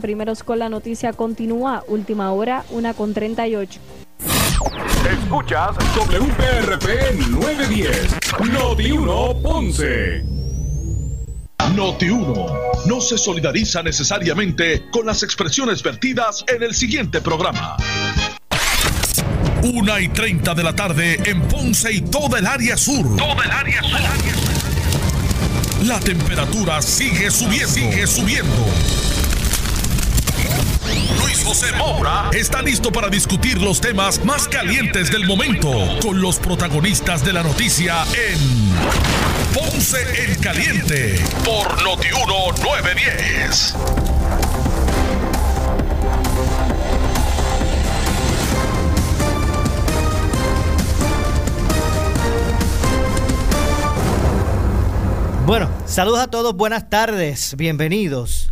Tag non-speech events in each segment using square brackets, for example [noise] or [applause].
Primeros con la noticia continúa, última hora, una con 38. Escuchas WPRP 910, Noti 1 Ponce. Noti 1 no se solidariza necesariamente con las expresiones vertidas en el siguiente programa. Una y 30 de la tarde en Ponce y toda el área sur. Toda el área sur. La temperatura sigue subiendo. Sigue subiendo. José está listo para discutir los temas más calientes del momento con los protagonistas de la noticia en Ponce en Caliente por Notiuno 910. Bueno, saludos a todos, buenas tardes, bienvenidos.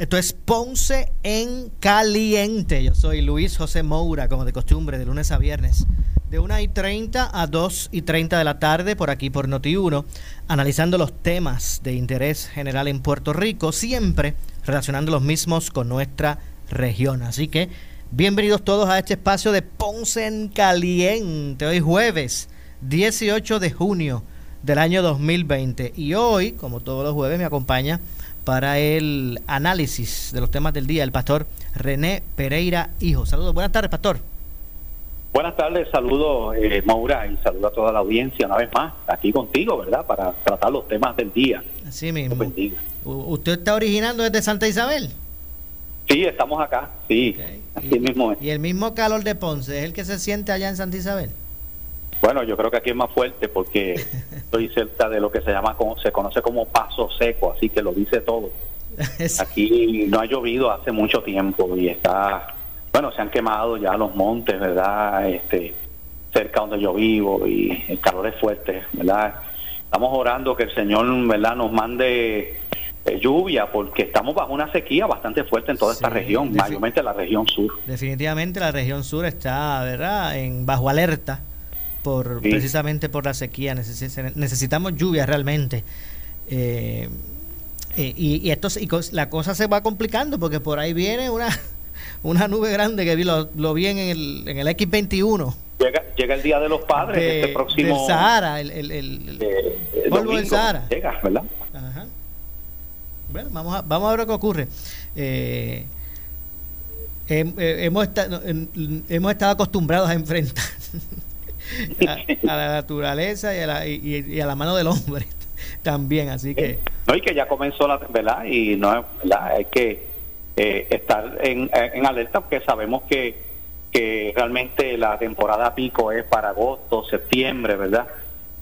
Esto es Ponce en Caliente. Yo soy Luis José Moura, como de costumbre, de lunes a viernes, de 1 y 30 a 2 y 30 de la tarde, por aquí por Noti1, analizando los temas de interés general en Puerto Rico, siempre relacionando los mismos con nuestra región. Así que bienvenidos todos a este espacio de Ponce en Caliente. Hoy jueves 18 de junio del año 2020. Y hoy, como todos los jueves, me acompaña para el análisis de los temas del día el pastor René Pereira Hijo. Saludos, buenas tardes, pastor. Buenas tardes, saludos eh, Maura y saludo a toda la audiencia una vez más aquí contigo, ¿verdad? Para tratar los temas del día. Así mismo. ¿Usted está originando desde Santa Isabel? Sí, estamos acá, sí, así mismo ¿Y el mismo calor de Ponce es el que se siente allá en Santa Isabel? Bueno, yo creo que aquí es más fuerte porque [laughs] estoy cerca de lo que se llama, como, se conoce como paso seco, así que lo dice todo. [laughs] Aquí no ha llovido hace mucho tiempo y está, bueno, se han quemado ya los montes, ¿verdad? Este, cerca donde yo vivo y el calor es fuerte, ¿verdad? Estamos orando que el Señor, ¿verdad?, nos mande eh, lluvia porque estamos bajo una sequía bastante fuerte en toda esta región, mayormente la región sur. Definitivamente la región sur está, ¿verdad?, en bajo alerta por precisamente por la sequía. necesitamos lluvia realmente. Eh, eh, y, y, esto, y la cosa se va complicando porque por ahí viene una, [laughs] una nube grande que vi, lo, vi en el, en el X21. Llega, llega el Día de los Padres, este próximo... Del Sahara, el, el, el, polvo del Sahara. Llega, ¿verdad? Bueno, vamos a, vamos a ver lo que ocurre. Eh, hemos, hemos estado acostumbrados a enfrentar [laughs] [laughs] a, la naturaleza y a la, y, a la mano del hombre [laughs] también, así que... No, y que ya comenzó la, ¿verdad? Y no, ¿verdad? Hay que eh, estar en, en alerta porque sabemos que, que realmente la temporada pico es para agosto, septiembre, ¿verdad?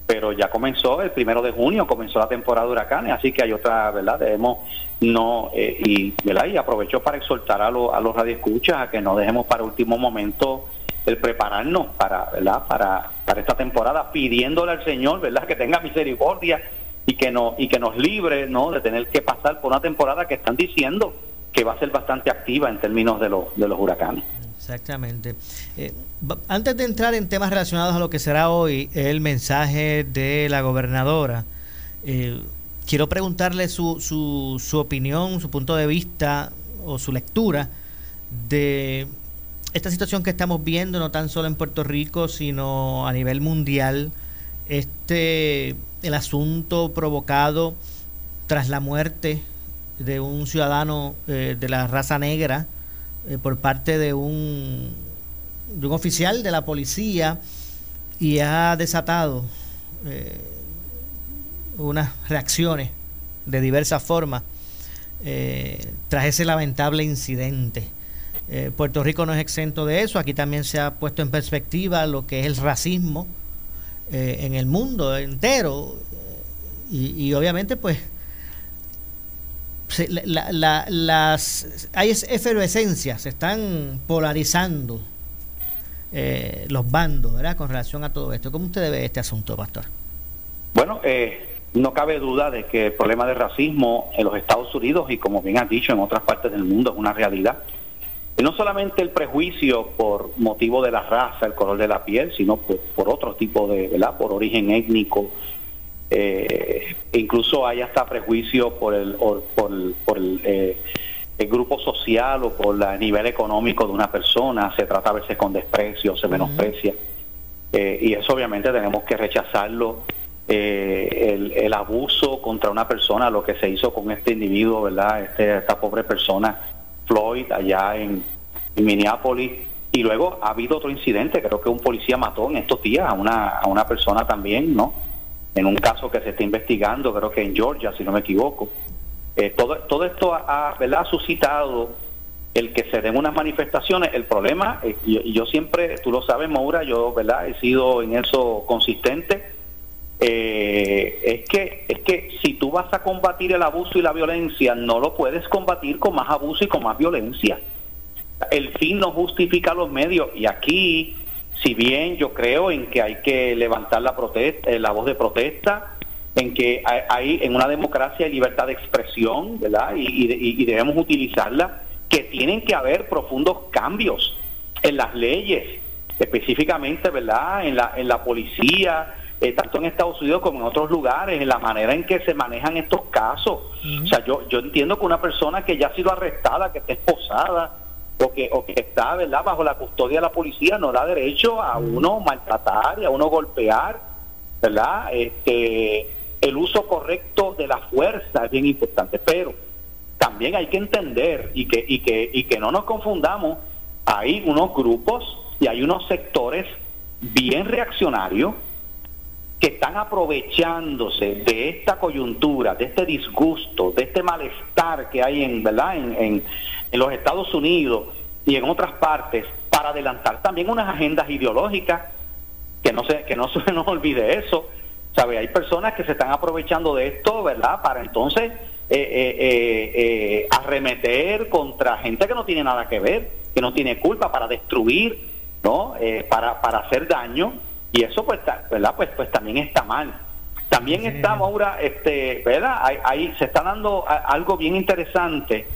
Pero ya comenzó el primero de junio, comenzó la temporada de huracanes, así que hay otra, ¿verdad? Debemos no, eh, y, ¿verdad? Y aprovecho para exhortar a, los a los radioescuchas a que no dejemos para último momento el prepararnos para, ¿verdad? Para, para esta temporada, pidiéndole al Señor, ¿verdad? Que tenga misericordia y que no y que nos libre, ¿no? De tener que pasar por una temporada que están diciendo que va a ser bastante activa en términos de, los de los huracanes. Exactamente. Eh, antes de entrar en temas relacionados a lo que será hoy el mensaje de la gobernadora, eh, quiero preguntarle su, su, su opinión, su punto de vista o su lectura de esta situación que estamos viendo, no tan solo en Puerto Rico, sino a nivel mundial, este el asunto provocado tras la muerte de un ciudadano eh, de la raza negra eh, por parte de un, de un oficial de la policía y ha desatado eh, unas reacciones de diversas formas tras ese lamentable incidente. Eh, Puerto Rico no es exento de eso. Aquí también se ha puesto en perspectiva lo que es el racismo eh, en el mundo entero. Y, obviamente, pues, las, hay efervescencias, se están polarizando eh, los bandos, ¿verdad? Con relación a todo esto. ¿Cómo usted ve este asunto, Pastor? Bueno, no cabe duda de que el problema de racismo en los Estados Unidos y como bien has dicho en otras partes del mundo es una realidad no solamente el prejuicio por motivo de la raza, el color de la piel, sino por, otro tipo de, ¿verdad? Por origen étnico. Eh, incluso hay hasta prejuicio por el, por, por el, eh, el grupo social o por el nivel económico de una persona, se trata a veces con desprecio, se menosprecia. Eh, y eso obviamente tenemos que rechazarlo. Eh, el, abuso contra una persona, lo que se hizo con este individuo, ¿verdad? Este, esta pobre persona, Floyd, allá en, Minneapolis. Y luego ha habido otro incidente, creo que un policía mató en estos días a una, a una persona también, ¿no? En un caso que se está investigando, creo que en Georgia, si no me equivoco. Eh, todo, todo esto ha, ha suscitado el que se den unas manifestaciones. El problema, eh, y, yo siempre, tú lo sabes, Maura, yo verdad he sido en eso consistente, eh, es que es que si tú vas a combatir el abuso y la violencia, no lo puedes combatir con más abuso y con más violencia. El fin no justifica los medios y aquí, si bien yo creo en que hay que levantar la protesta, la voz de protesta, en que hay, en una democracia hay libertad de expresión, ¿verdad? Y, debemos utilizarla, que tienen que haber profundos cambios en las leyes, específicamente, ¿verdad? En la, en la policía, eh, tanto en Estados Unidos como en otros lugares, en la manera en que se manejan estos casos. O sea, yo, yo entiendo que una persona que ya ha sido arrestada, que está esposada, o que, o que está ¿verdad? bajo la custodia de la policía, no da derecho a uno maltratar y a uno golpear, ¿verdad? Este, el uso correcto de la fuerza es bien importante, pero también hay que entender y que, y que, y que no nos confundamos, hay unos grupos y hay unos sectores bien reaccionarios que están aprovechándose de esta coyuntura, de este disgusto, de este malestar que hay en, ¿verdad? En, en, los Estados Unidos y en otras partes para adelantar también unas agendas ideológicas, que no se, que no [laughs] se nos olvide eso, ¿Sabe? Hay personas que se están aprovechando de esto, ¿verdad? Para entonces eh, eh, eh, arremeter contra gente que no tiene nada que ver, que no tiene culpa, para destruir, ¿no? para, para hacer daño. Y eso, pues, ¿verdad? Pues, pues también está mal. También está, Maura, este, ¿verdad? Ahí, se está dando algo bien interesante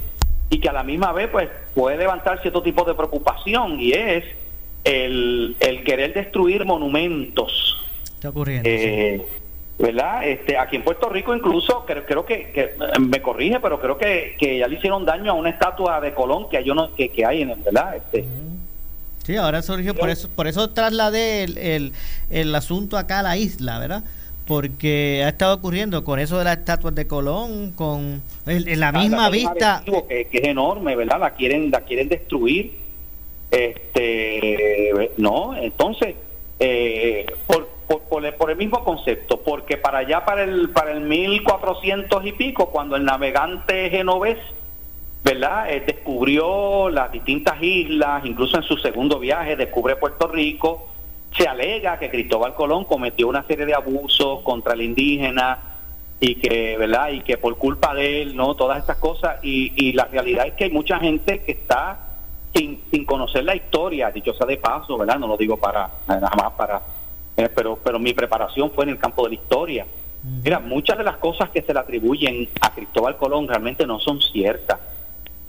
y que a la misma vez, pues, puede levantar cierto tipo de preocupación y es el, el querer destruir monumentos Está ocurriendo. Eh, ¿Verdad? Este, aquí en Puerto Rico incluso, creo, creo que, eh, me corrige, pero creo que, que, ya le hicieron daño a una estatua de Colón que, yo no, que, que hay en el, ¿verdad? Este, Sí, ahora surgió, por eso, por eso trasladé el, el, el, asunto acá a la isla, ¿verdad? Porque ha estado ocurriendo con eso de las estatuas de Colón, con en la misma vista. Que, que, es enorme, ¿verdad? La quieren, la quieren destruir. Este, no, entonces, eh, por, por, el, mismo concepto, porque para allá, para el, para el 1400 y pico, cuando el navegante genovés, ¿verdad? Eh, descubrió las distintas islas, incluso en su segundo viaje descubre Puerto Rico, se alega que Cristóbal Colón cometió una serie de abusos contra el indígena y que, ¿verdad? Y que por culpa de él, ¿no? Todas estas cosas y, y la realidad es que hay mucha gente que está sin, sin conocer la historia, dicho sea de paso, ¿verdad? No lo digo para nada más para eh, pero, pero mi preparación fue en el campo de la historia. Mira, muchas de las cosas que se le atribuyen a Cristóbal Colón realmente no son ciertas.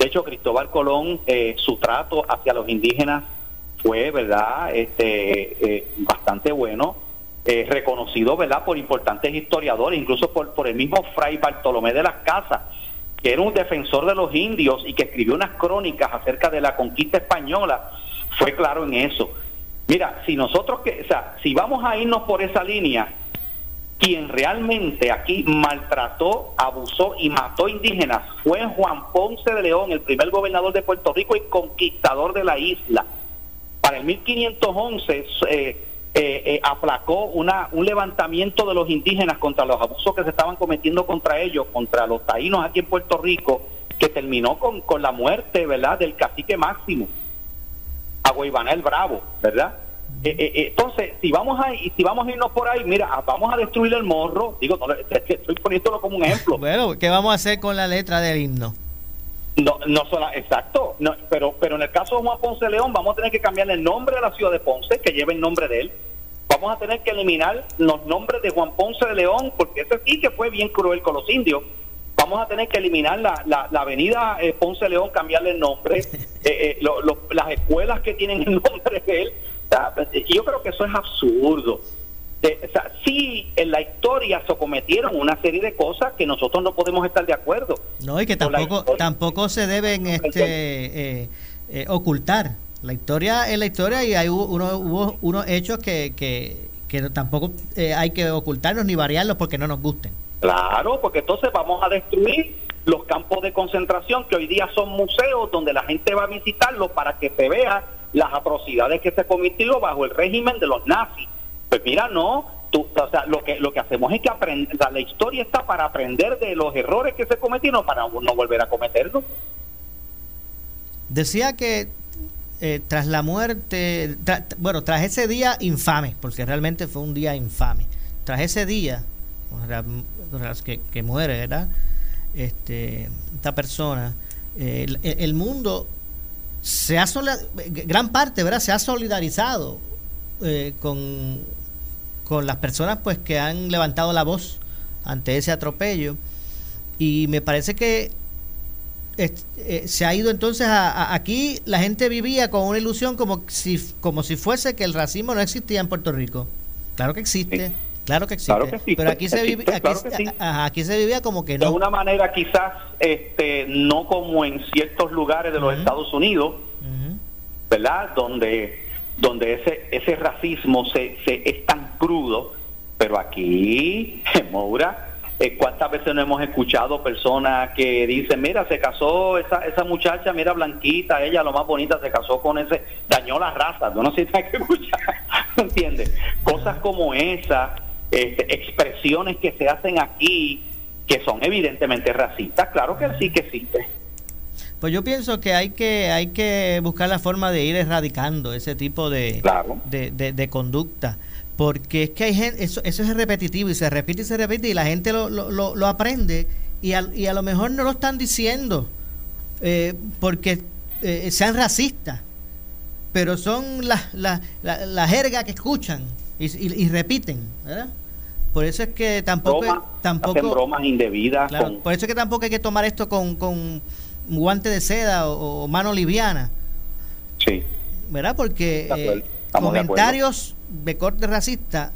De hecho, Cristóbal Colón, eh, su trato hacia los indígenas fue, ¿verdad?, este, eh, bastante bueno, reconocido, ¿verdad?, por importantes historiadores, incluso por, por el mismo Fray Bartolomé de las Casas, que era un defensor de los indios y que escribió unas crónicas acerca de la conquista española, fue claro en eso. Mira, si nosotros, que, o sea, si vamos a irnos por esa línea, quien realmente aquí maltrató, abusó y mató indígenas fue Juan Ponce de León, el primer gobernador de Puerto Rico y conquistador de la isla. Para el 1511 eh, eh, eh, aplacó un levantamiento de los indígenas contra los abusos que se estaban cometiendo contra ellos, contra los taínos aquí en Puerto Rico, que terminó con, la muerte, ¿verdad?, del cacique máximo a Guaybanel Bravo, ¿verdad? Eh, eh, eh, entonces, si vamos a si vamos a irnos por ahí, mira, ah, vamos a destruir el morro, digo, estoy poniéndolo como un ejemplo. [laughs] Bueno, ¿qué vamos a hacer con la letra del himno? No, no solo, exacto, no, pero, pero en el caso de Juan Ponce León vamos a tener que cambiarle el nombre de la ciudad de Ponce, que lleve el nombre de él. Vamos a tener que eliminar los nombres de Juan Ponce de León, porque ese sí que fue bien cruel con los indios vamos a tener que eliminar la, la, avenida eh, Ponce León, cambiarle el nombre, [laughs] eh, eh, las escuelas que tienen el [laughs] nombre de él. Yo creo que eso es absurdo. o sea, sí, en la historia se cometieron una serie de cosas que nosotros no podemos estar de acuerdo. No, y que tampoco, tampoco se deben este, eh, eh, ocultar. La historia es la historia y hay uno, hubo unos hechos que, que, que tampoco eh, hay que ocultarlos ni variarlos porque no nos gusten. Claro, porque entonces vamos a destruir los campos de concentración que hoy día son museos donde la gente va a visitarlos para que se vea las atrocidades que se cometieron bajo el régimen de los nazis. Pues mira, no, tú, o sea, lo que lo que hacemos es que aprender, la historia está para aprender de los errores que se cometieron para no volver a cometerlos. Decía que eh, tras la muerte, bueno, tras ese día infame, porque realmente fue un día infame, tras ese día que, que muere, ¿verdad? Este, esta persona, eh, el, mundo se ha gran parte, ¿verdad? Se ha solidarizado eh, con, con las personas pues que han levantado la voz ante ese atropello. Y me parece que eh, se ha ido entonces a, aquí la gente vivía con una ilusión como si como si fuese que el racismo no existía en Puerto Rico. Claro que existe Claro que existe. Pero aquí se, vive, aquí, se vivía como que no. De una manera quizás este, no como en ciertos lugares de los Estados Unidos, ¿verdad? Donde, donde ese, ese racismo se, se, es tan crudo, pero aquí, en [laughs] Moura, eh, ¿cuántas veces no hemos escuchado personas que dicen, mira, se casó esa, esa muchacha, mira, blanquita, ella lo más bonita, se casó con ese, dañó la raza, no sé si [laughs] hay que escuchar, ¿entiendes? Cosas como esa este, expresiones que se hacen aquí que son evidentemente racistas, claro que sí que existe. Pues yo pienso que hay que hay que buscar la forma de ir erradicando ese tipo de, de, conducta. Porque es que hay gente, eso, eso es repetitivo y se repite y se repite y la gente lo, lo, lo, aprende y a, y a, lo mejor no lo están diciendo eh, porque eh, sean racistas, pero son las la, la, jerga que escuchan y, y repiten, ¿verdad? Por eso es que tampoco... tampoco bromas indebidas. Por eso es que tampoco hay que tomar esto con, con guante de seda o, mano liviana. Sí. ¿Verdad? Porque eh, comentarios de, corte racista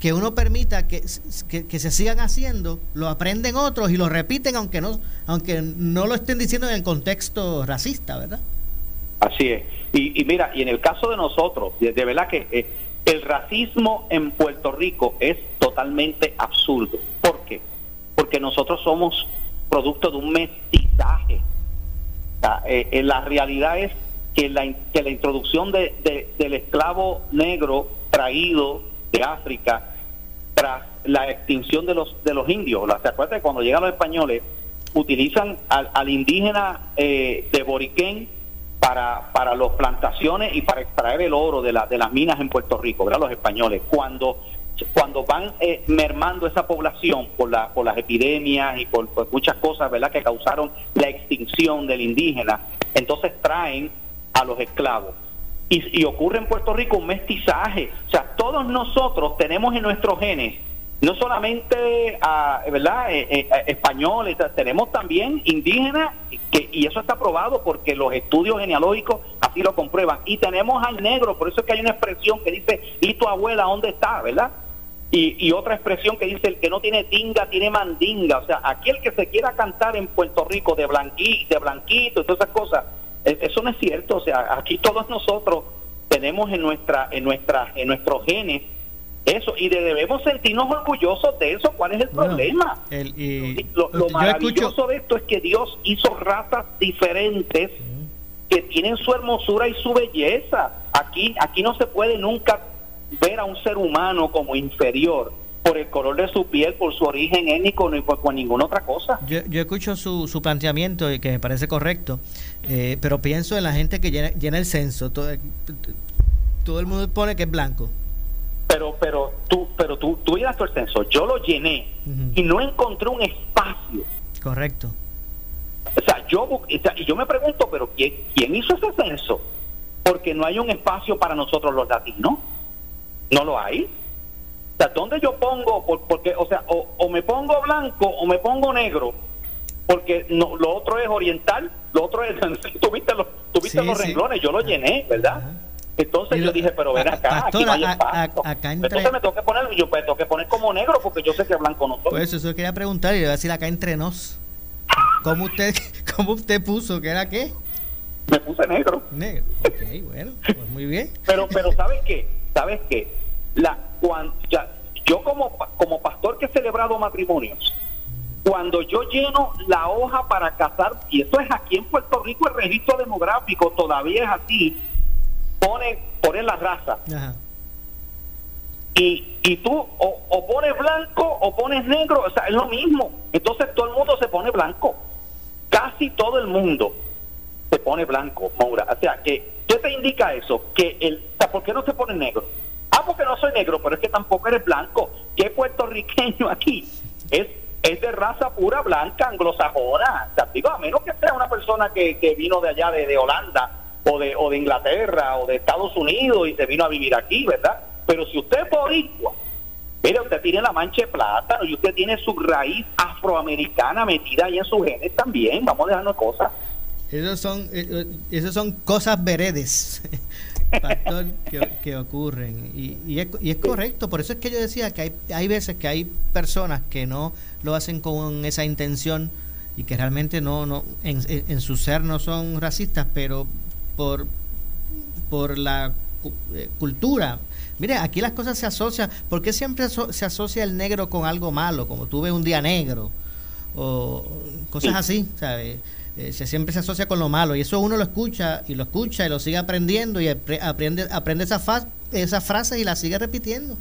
que uno permita que, que, se sigan haciendo, lo aprenden otros y lo repiten aunque no, aunque no lo estén diciendo en el contexto racista, ¿verdad? Así es. Y, y mira, y en el caso de nosotros, de, verdad que eh, el racismo en Puerto Rico es totalmente absurdo. ¿Por qué? Porque nosotros somos producto de un mestizaje. Eh, eh, la realidad es que la, que la introducción de, del esclavo negro traído de África tras la extinción de los de los indios, ¿se acuerdan? Cuando llegan los españoles utilizan al, indígena eh, de Boriquén para, para las plantaciones y para extraer el oro de, la, de las minas en Puerto Rico, ¿verdad? Los españoles. Cuando cuando van eh, mermando esa población por, la, por las epidemias y por, muchas cosas verdad que causaron la extinción del indígena, entonces traen a los esclavos. Y, ocurre en Puerto Rico un mestizaje. O sea, todos nosotros tenemos en nuestros genes, no solamente a, ¿verdad? Eh, eh, españoles, tenemos también indígenas, que, y eso está probado porque los estudios genealógicos así lo comprueban. Y tenemos al negro, por eso es que hay una expresión que dice, ¿y tu abuela dónde está? ¿Verdad? Y, otra expresión que dice el que no tiene tinga tiene mandinga, o sea, aquel que se quiera cantar en Puerto Rico de blanquito, de blanquito, todas esas cosas, e, eso no es cierto, o sea, aquí todos nosotros tenemos en nuestra en nuestra en nuestros genes eso y debemos sentirnos orgullosos de eso, ¿cuál es el problema? lo, maravilloso de esto es que Dios hizo razas diferentes que tienen su hermosura y su belleza. Aquí aquí no se puede nunca ver a un ser humano como inferior por el color de su piel, por su origen étnico, ni por, ninguna otra cosa. Yo, yo escucho su, su planteamiento y que me parece correcto, eh, pero pienso en la gente que llena, llena el censo. Todo, todo el mundo pone que es blanco. Pero, pero tú, pero tú, tú llenaste el censo. Yo lo llené y no encontré un espacio. Correcto. O sea, yo, y yo me pregunto, pero ¿quién, ¿quién hizo ese censo? Porque no hay un espacio para nosotros los latinos. No lo hay. O sea, ¿dónde yo pongo? porque, o sea, o, me pongo blanco o me pongo negro, porque no, lo otro es oriental, lo otro es, [laughs] tuviste los, tuviste los renglones, yo lo llené, ¿verdad? Entonces yo dije, pero ven acá, aquí no hay espacio. Entonces me tengo que poner, yo pues, tengo que poner como negro porque yo sé que blanco no soy. Pues eso, quería preguntar y le voy a decir acá entre nos. ¿Cómo usted, [laughs] cómo usted puso? ¿Que era qué? Me puse negro. Negro, ok, bueno, pues muy bien. Pero, pero ¿sabes qué? ¿Sabes qué? La, cuando, ya, yo como, como pastor que he celebrado matrimonios, cuando yo lleno la hoja para casar, y eso es aquí en Puerto Rico, el registro demográfico todavía es así, pone, pone la raza. Y, y tú o, o, pones blanco o pones negro, o sea, es lo mismo. Entonces todo el mundo se pone blanco. Casi todo el mundo se pone blanco, Maura. O sea, que, ¿qué te indica eso? Que el, ¿Por qué no se pone negro? Ah, porque no soy negro, pero es que tampoco eres blanco. ¿Qué puertorriqueño aquí? Es es de raza pura blanca, anglosajona. O sea, digo, a menos que sea una persona que, que vino de allá, de, de Holanda, o de, o de Inglaterra o de Estados Unidos y se vino a vivir aquí, ¿verdad? Pero si usted es boricua, mire, usted tiene la mancha de plátano y usted tiene su raíz afroamericana metida ahí en sus genes también, vamos a dejarnos cosas. Esos son, eh, eh son cosas veredes, [laughs] pastor, que, ocurren. Y, y, es, y, es, correcto, por eso es que yo decía que hay, hay veces que hay personas que no lo hacen con esa intención y que realmente no, no en, en su ser no son racistas, pero por, por la eh, cultura. Mire, aquí las cosas se asocian. ¿Por qué siempre se asocia el negro con algo malo? Como tú ves un día negro o cosas así, ¿sabes? Eh, se, siempre se asocia con lo malo y eso uno lo escucha y lo escucha y lo sigue aprendiendo y aprende, aprende esa, esa frase y la sigue repitiendo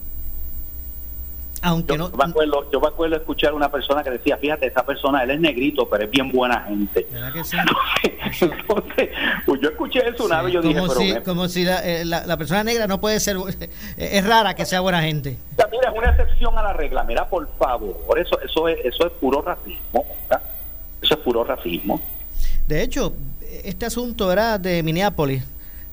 yo, me acuerdo, yo me acuerdo escuchar una persona que decía, fíjate, esa persona, él es negrito, pero es bien buena gente. [laughs] Entonces, pues yo escuché eso una vez y yo dije, si, como si eh, la, la, persona negra no puede ser, [laughs] es rara que sea buena gente. mira, es una excepción a la regla, mira, por favor, por eso, eso es, eso es puro racismo, eso es puro racismo. De hecho, este asunto era de Minneapolis,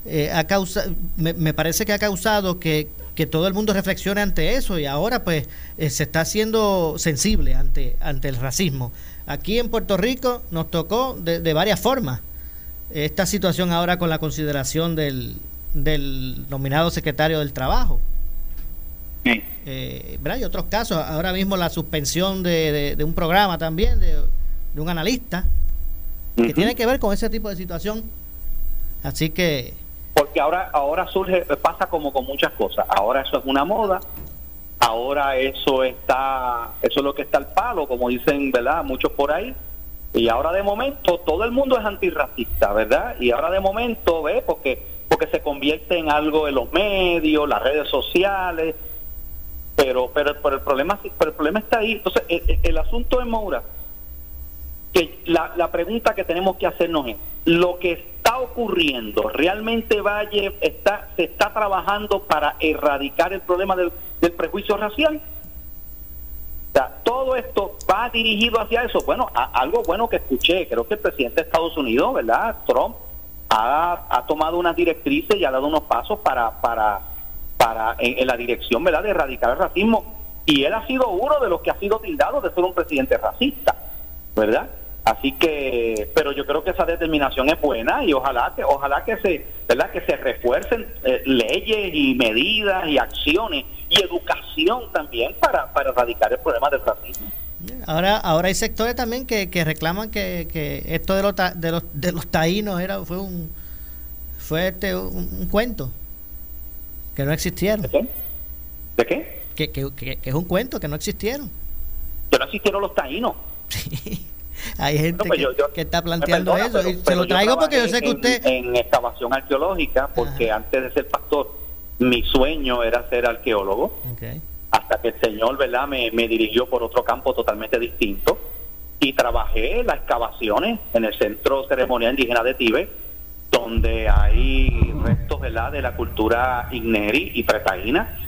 eh, ha causa, me, me, parece que ha causado que, que todo el mundo reflexione ante eso y ahora pues eh, se está haciendo sensible ante, ante el racismo. Aquí en Puerto Rico nos tocó de, varias formas esta situación ahora con la consideración del, del nominado secretario del Trabajo. Eh, Hay otros casos, ahora mismo la suspensión de, un programa también, de, un analista, que tiene que ver con ese tipo de situación. Así que porque ahora ahora surge pasa como con muchas cosas. Ahora eso es una moda ahora eso está eso es lo que está al palo como dicen verdad muchos por ahí. Y ahora de momento todo el mundo es antirracista verdad y ahora de momento ve porque porque se convierte en algo en los medios las redes sociales. Pero pero, pero el problema pero el problema está ahí. Entonces el, el asunto de Moura que la, la pregunta que tenemos que hacernos es lo que está ocurriendo realmente Valle está se está trabajando para erradicar el problema del, prejuicio racial todo esto va dirigido hacia eso. Bueno, algo bueno que escuché, creo que el presidente de Estados Unidos, ¿verdad? Trump, ha, ha tomado unas directrices y ha dado unos pasos para, para, para en, la dirección, ¿verdad?, de erradicar el racismo. Y él ha sido uno de los que ha sido tildado de ser un presidente racista, ¿verdad? Así que, pero yo creo que esa determinación es buena y ojalá que, ojalá que se, ¿verdad? Que se refuercen eh, leyes y medidas y acciones y educación también para, para erradicar el problema del racismo. Ahora, ahora hay sectores también que, que reclaman que, que esto de los, de los de los taínos era fue un fue este un, cuento que no existieron. ¿De qué? ¿De qué? Que, que, que, es un cuento que no existieron. Que no existieron los taínos. [laughs] Hay gente pues que, está planteando eso. y se lo traigo porque yo sé que usted. En, excavación arqueológica, porque antes de ser pastor, mi sueño era ser arqueólogo. Hasta que el Señor, ¿verdad?, me, me dirigió por otro campo totalmente distinto. Y trabajé las excavaciones en el Centro Ceremonial Indígena de Tíbet, donde hay restos, ¿verdad?, de la cultura igneri y pretaína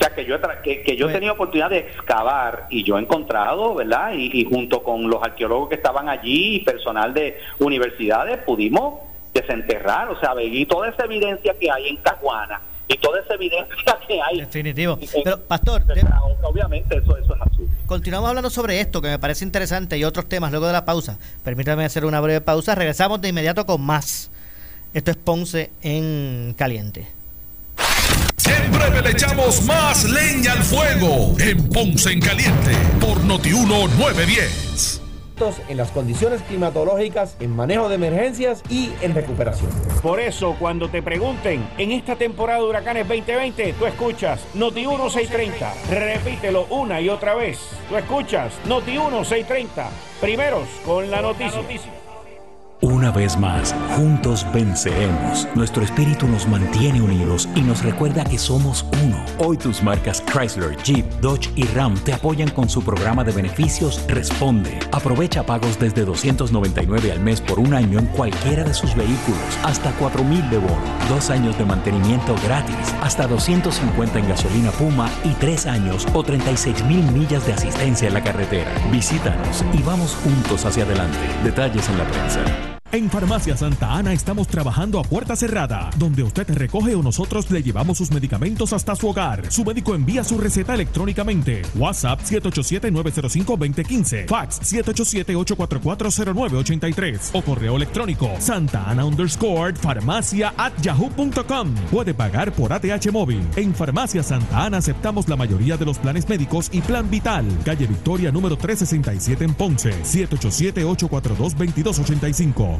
o sea, que yo, que, que yo he tenido oportunidad de excavar y yo he encontrado, ¿verdad? Y, junto con los arqueólogos que estaban allí y personal de universidades pudimos desenterrar, o sea, y toda esa evidencia que hay en Caguana y toda esa evidencia que hay. Definitivo. Pero, Pastor, obviamente eso, eso es azul. Continuamos hablando sobre esto, que me parece interesante, y otros temas luego de la pausa. Permítame hacer una breve pausa. Regresamos de inmediato con más. Esto es Ponce en Caliente. En breve le echamos más leña al fuego en Ponce en Caliente por Notiuno 910 en las condiciones climatológicas, en manejo de emergencias y en recuperación. Por eso, cuando te pregunten en esta temporada de huracanes 2020, tú escuchas Noti 1630. Repítelo una y otra vez. Tú escuchas Noti 1630. Primeros con la noticia. Una vez más, juntos venceremos. Nuestro espíritu nos mantiene unidos y nos recuerda que somos uno. Hoy tus marcas Chrysler, Jeep, Dodge y Ram te apoyan con su programa de beneficios Responde. Aprovecha pagos desde 299 al mes por un año en cualquiera de sus vehículos, hasta 4000 de bono, dos años de mantenimiento gratis, hasta 250 en gasolina Puma y tres años o 36 mil millas de asistencia en la carretera. Visítanos y vamos juntos hacia adelante. Detalles en la prensa. En Farmacia Santa Ana estamos trabajando a puerta cerrada, donde usted recoge o nosotros le llevamos sus medicamentos hasta su hogar. Su médico envía su receta electrónicamente. WhatsApp 787-905-2015. Fax 787-844-0983. O correo electrónico Santa Ana underscore farmacia at yahoo.com. Puede pagar por ATH móvil. En Farmacia Santa Ana aceptamos la mayoría de los planes médicos y plan vital. Calle Victoria número 367 en Ponce. 787-842-2285.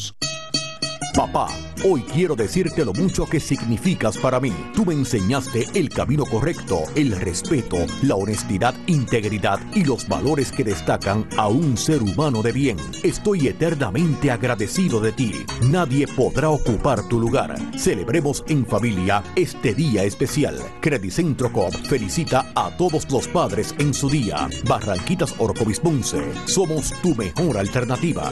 Papá, hoy quiero decirte lo mucho que significas para mí. Tú me enseñaste el camino correcto, el respeto, la honestidad, integridad y los valores que destacan a un ser humano de bien. Estoy eternamente agradecido de ti. Nadie podrá ocupar tu lugar. Celebremos en familia este día especial. Credicentro Coop felicita a todos los padres en su día. Barranquitas Orcovis Ponce. Somos tu mejor alternativa.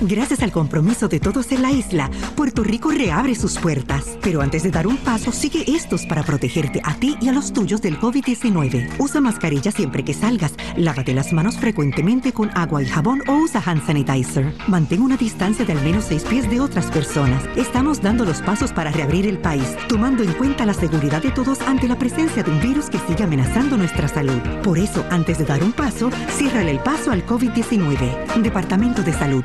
Gracias al compromiso de todos en la isla, Puerto Rico reabre sus puertas. Pero antes de dar un paso, sigue estos para protegerte a ti y a los tuyos del COVID-19. Usa mascarilla siempre que salgas, lávate las manos frecuentemente con agua y jabón o usa hand sanitizer. Mantén una distancia de al menos seis pies de otras personas. Estamos dando los pasos para reabrir el país, tomando en cuenta la seguridad de todos ante la presencia de un virus que sigue amenazando nuestra salud. Por eso, antes de dar un paso, ciérrale el paso al COVID-19. Departamento de Salud.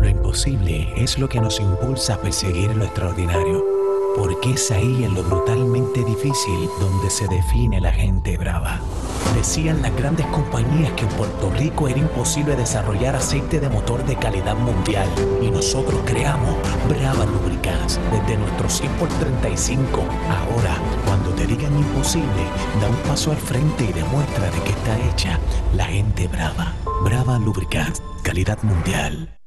Lo imposible es lo que nos impulsa a perseguir lo extraordinario, porque es ahí en lo brutalmente difícil donde se define la gente brava. Decían las grandes compañías que en Puerto Rico era imposible desarrollar aceite de motor de calidad mundial y nosotros creamos Brava Lubricants desde nuestro 100 por 35. Ahora, cuando te digan imposible, da un paso al frente y demuestra de qué está hecha la gente brava. Brava Lubricants, calidad mundial.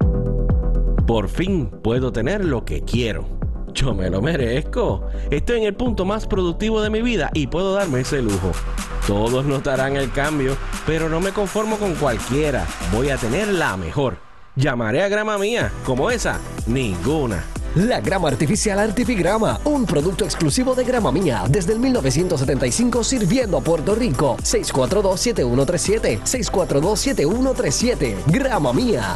Por fin puedo tener lo que quiero. Yo me lo merezco. Estoy en el punto más productivo de mi vida y puedo darme ese lujo. Todos notarán el cambio, pero no me conformo con cualquiera. Voy a tener la mejor. Llamaré a grama mía, como esa, ninguna. La grama artificial Artifigrama, un producto exclusivo de Grama Mía, desde el 1975 sirviendo a Puerto Rico. 642-7137, 642-7137, Grama Mía.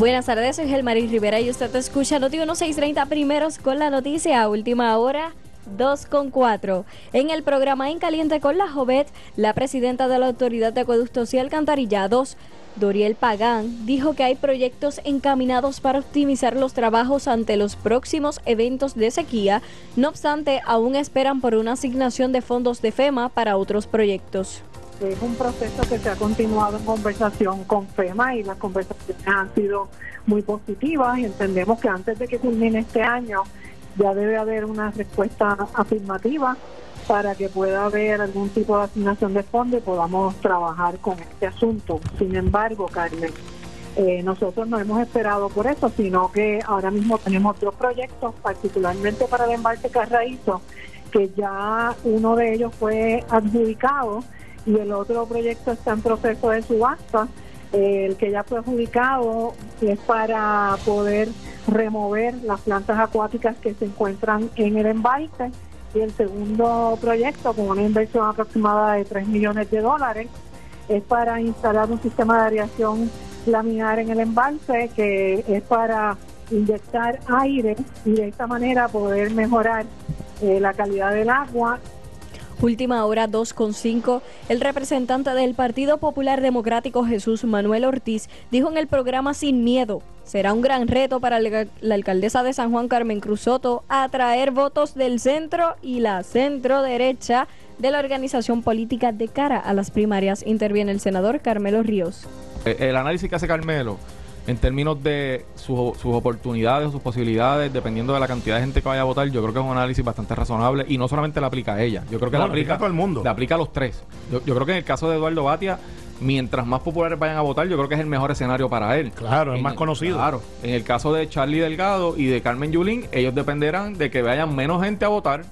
Buenas tardes, soy Gelmaris Rivera y usted escucha Noti 1630 primeros con la noticia a última hora. 2 con 4. En el programa En Caliente con la Jovet, la presidenta de la Autoridad de Acueductos y Alcantarillados, Doriel Pagán, dijo que hay proyectos encaminados para optimizar los trabajos ante los próximos eventos de sequía. No obstante, aún esperan por una asignación de fondos de FEMA para otros proyectos. Es un proceso que se ha continuado en conversación con FEMA y las conversaciones han sido muy positivas y entendemos que antes de que culmine este año ya debe haber una respuesta afirmativa para que pueda haber algún tipo de asignación de fondos y podamos trabajar con este asunto. Sin embargo, Carmen, eh, nosotros no hemos esperado por eso, sino que ahora mismo tenemos dos proyectos, particularmente para el embalse Carraízo, que ya uno de ellos fue adjudicado y el otro proyecto está en proceso de subasta. El que ya fue adjudicado es para poder remover las plantas acuáticas que se encuentran en el embalse y el segundo proyecto con una inversión aproximada de 3 millones de dólares es para instalar un sistema de aireación laminar en el embalse que es para inyectar aire y de esta manera poder mejorar eh, la calidad del agua Última hora 2.5. El representante del Partido Popular Democrático Jesús Manuel Ortiz dijo en el programa Sin Miedo, será un gran reto para la, alcaldesa de San Juan Carmen Cruz Soto atraer votos del centro y la centro derecha de la organización política de cara a las primarias. Interviene el senador Carmelo Ríos. Eh, El análisis que hace Carmelo en términos de su- sus oportunidades, sus posibilidades, dependiendo de la cantidad de gente que vaya a votar, yo creo que es un análisis bastante razonable y no solamente le aplica a ella, yo creo que No, le aplica aplica a todo el mundo. Le aplica a los tres. Yo, yo creo que en el caso de Eduardo Batia, mientras más populares vayan a votar, yo creo que es el mejor escenario para él. Claro, es más el- conocido. Claro. En el caso de Charlie Delgado y de Carmen Yulín, ellos dependerán de que vayan menos gente a votar.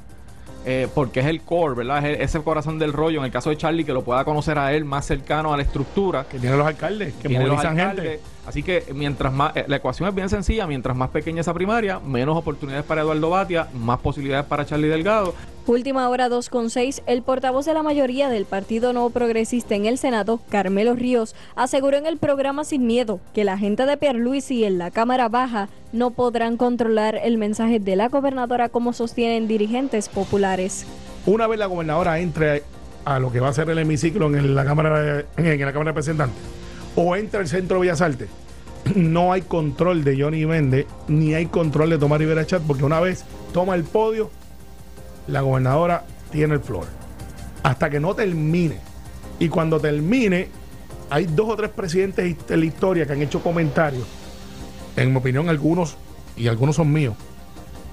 eh, porque es el core, ¿verdad? Es el- corazón del rollo. En el caso de Charlie, que lo pueda conocer a él más cercano a la estructura. Que tiene los alcaldes, que movilizan alcaldes. gente. Así que mientras más, eh, la ecuación es bien sencilla, mientras más pequeña esa primaria, menos oportunidades para Eduardo Batia, más posibilidades para Charlie Delgado. Última hora 2.6. El portavoz de la mayoría del Partido Nuevo Progresista en el Senado, Carmelo Ríos, aseguró en el programa Sin Miedo que la gente de Pierluisi en la Cámara Baja no podrán controlar el mensaje de la gobernadora como sostienen dirigentes populares. Una vez la gobernadora entre a lo que va a ser el hemiciclo en la Cámara de, en la Cámara de Representantes o entra al centro de Bellas Artes, [clears throat] no hay control de Johnny Méndez ni hay control de Tomás Rivera Chat porque una vez toma el podio, la gobernadora tiene el flor. Hasta que no termine. Y cuando termine, hay dos o tres presidentes de la historia que han hecho comentarios, en mi opinión algunos, y algunos son míos,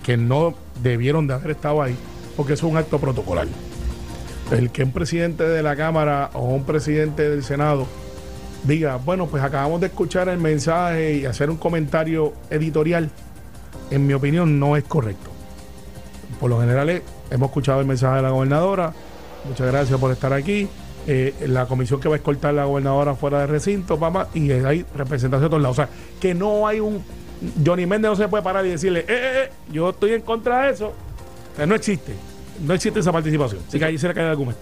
que no debieron de haber estado ahí, porque es un acto protocolar. El que un presidente de la Cámara o un presidente del Senado diga, bueno, pues acabamos de escuchar el mensaje y hacer un comentario editorial, en mi opinión no es correcto. Por lo general eh, hemos escuchado el mensaje de la gobernadora, muchas gracias por estar aquí. Eh, la comisión que va a escoltar la gobernadora fuera del recinto, y hay representación de todos lados. O sea, que no hay un. Johnny Méndez no se puede parar y decirle, eh, eh, eh, yo estoy en contra de eso. No existe. No existe esa participación. Así que ahí se le cae el argumento.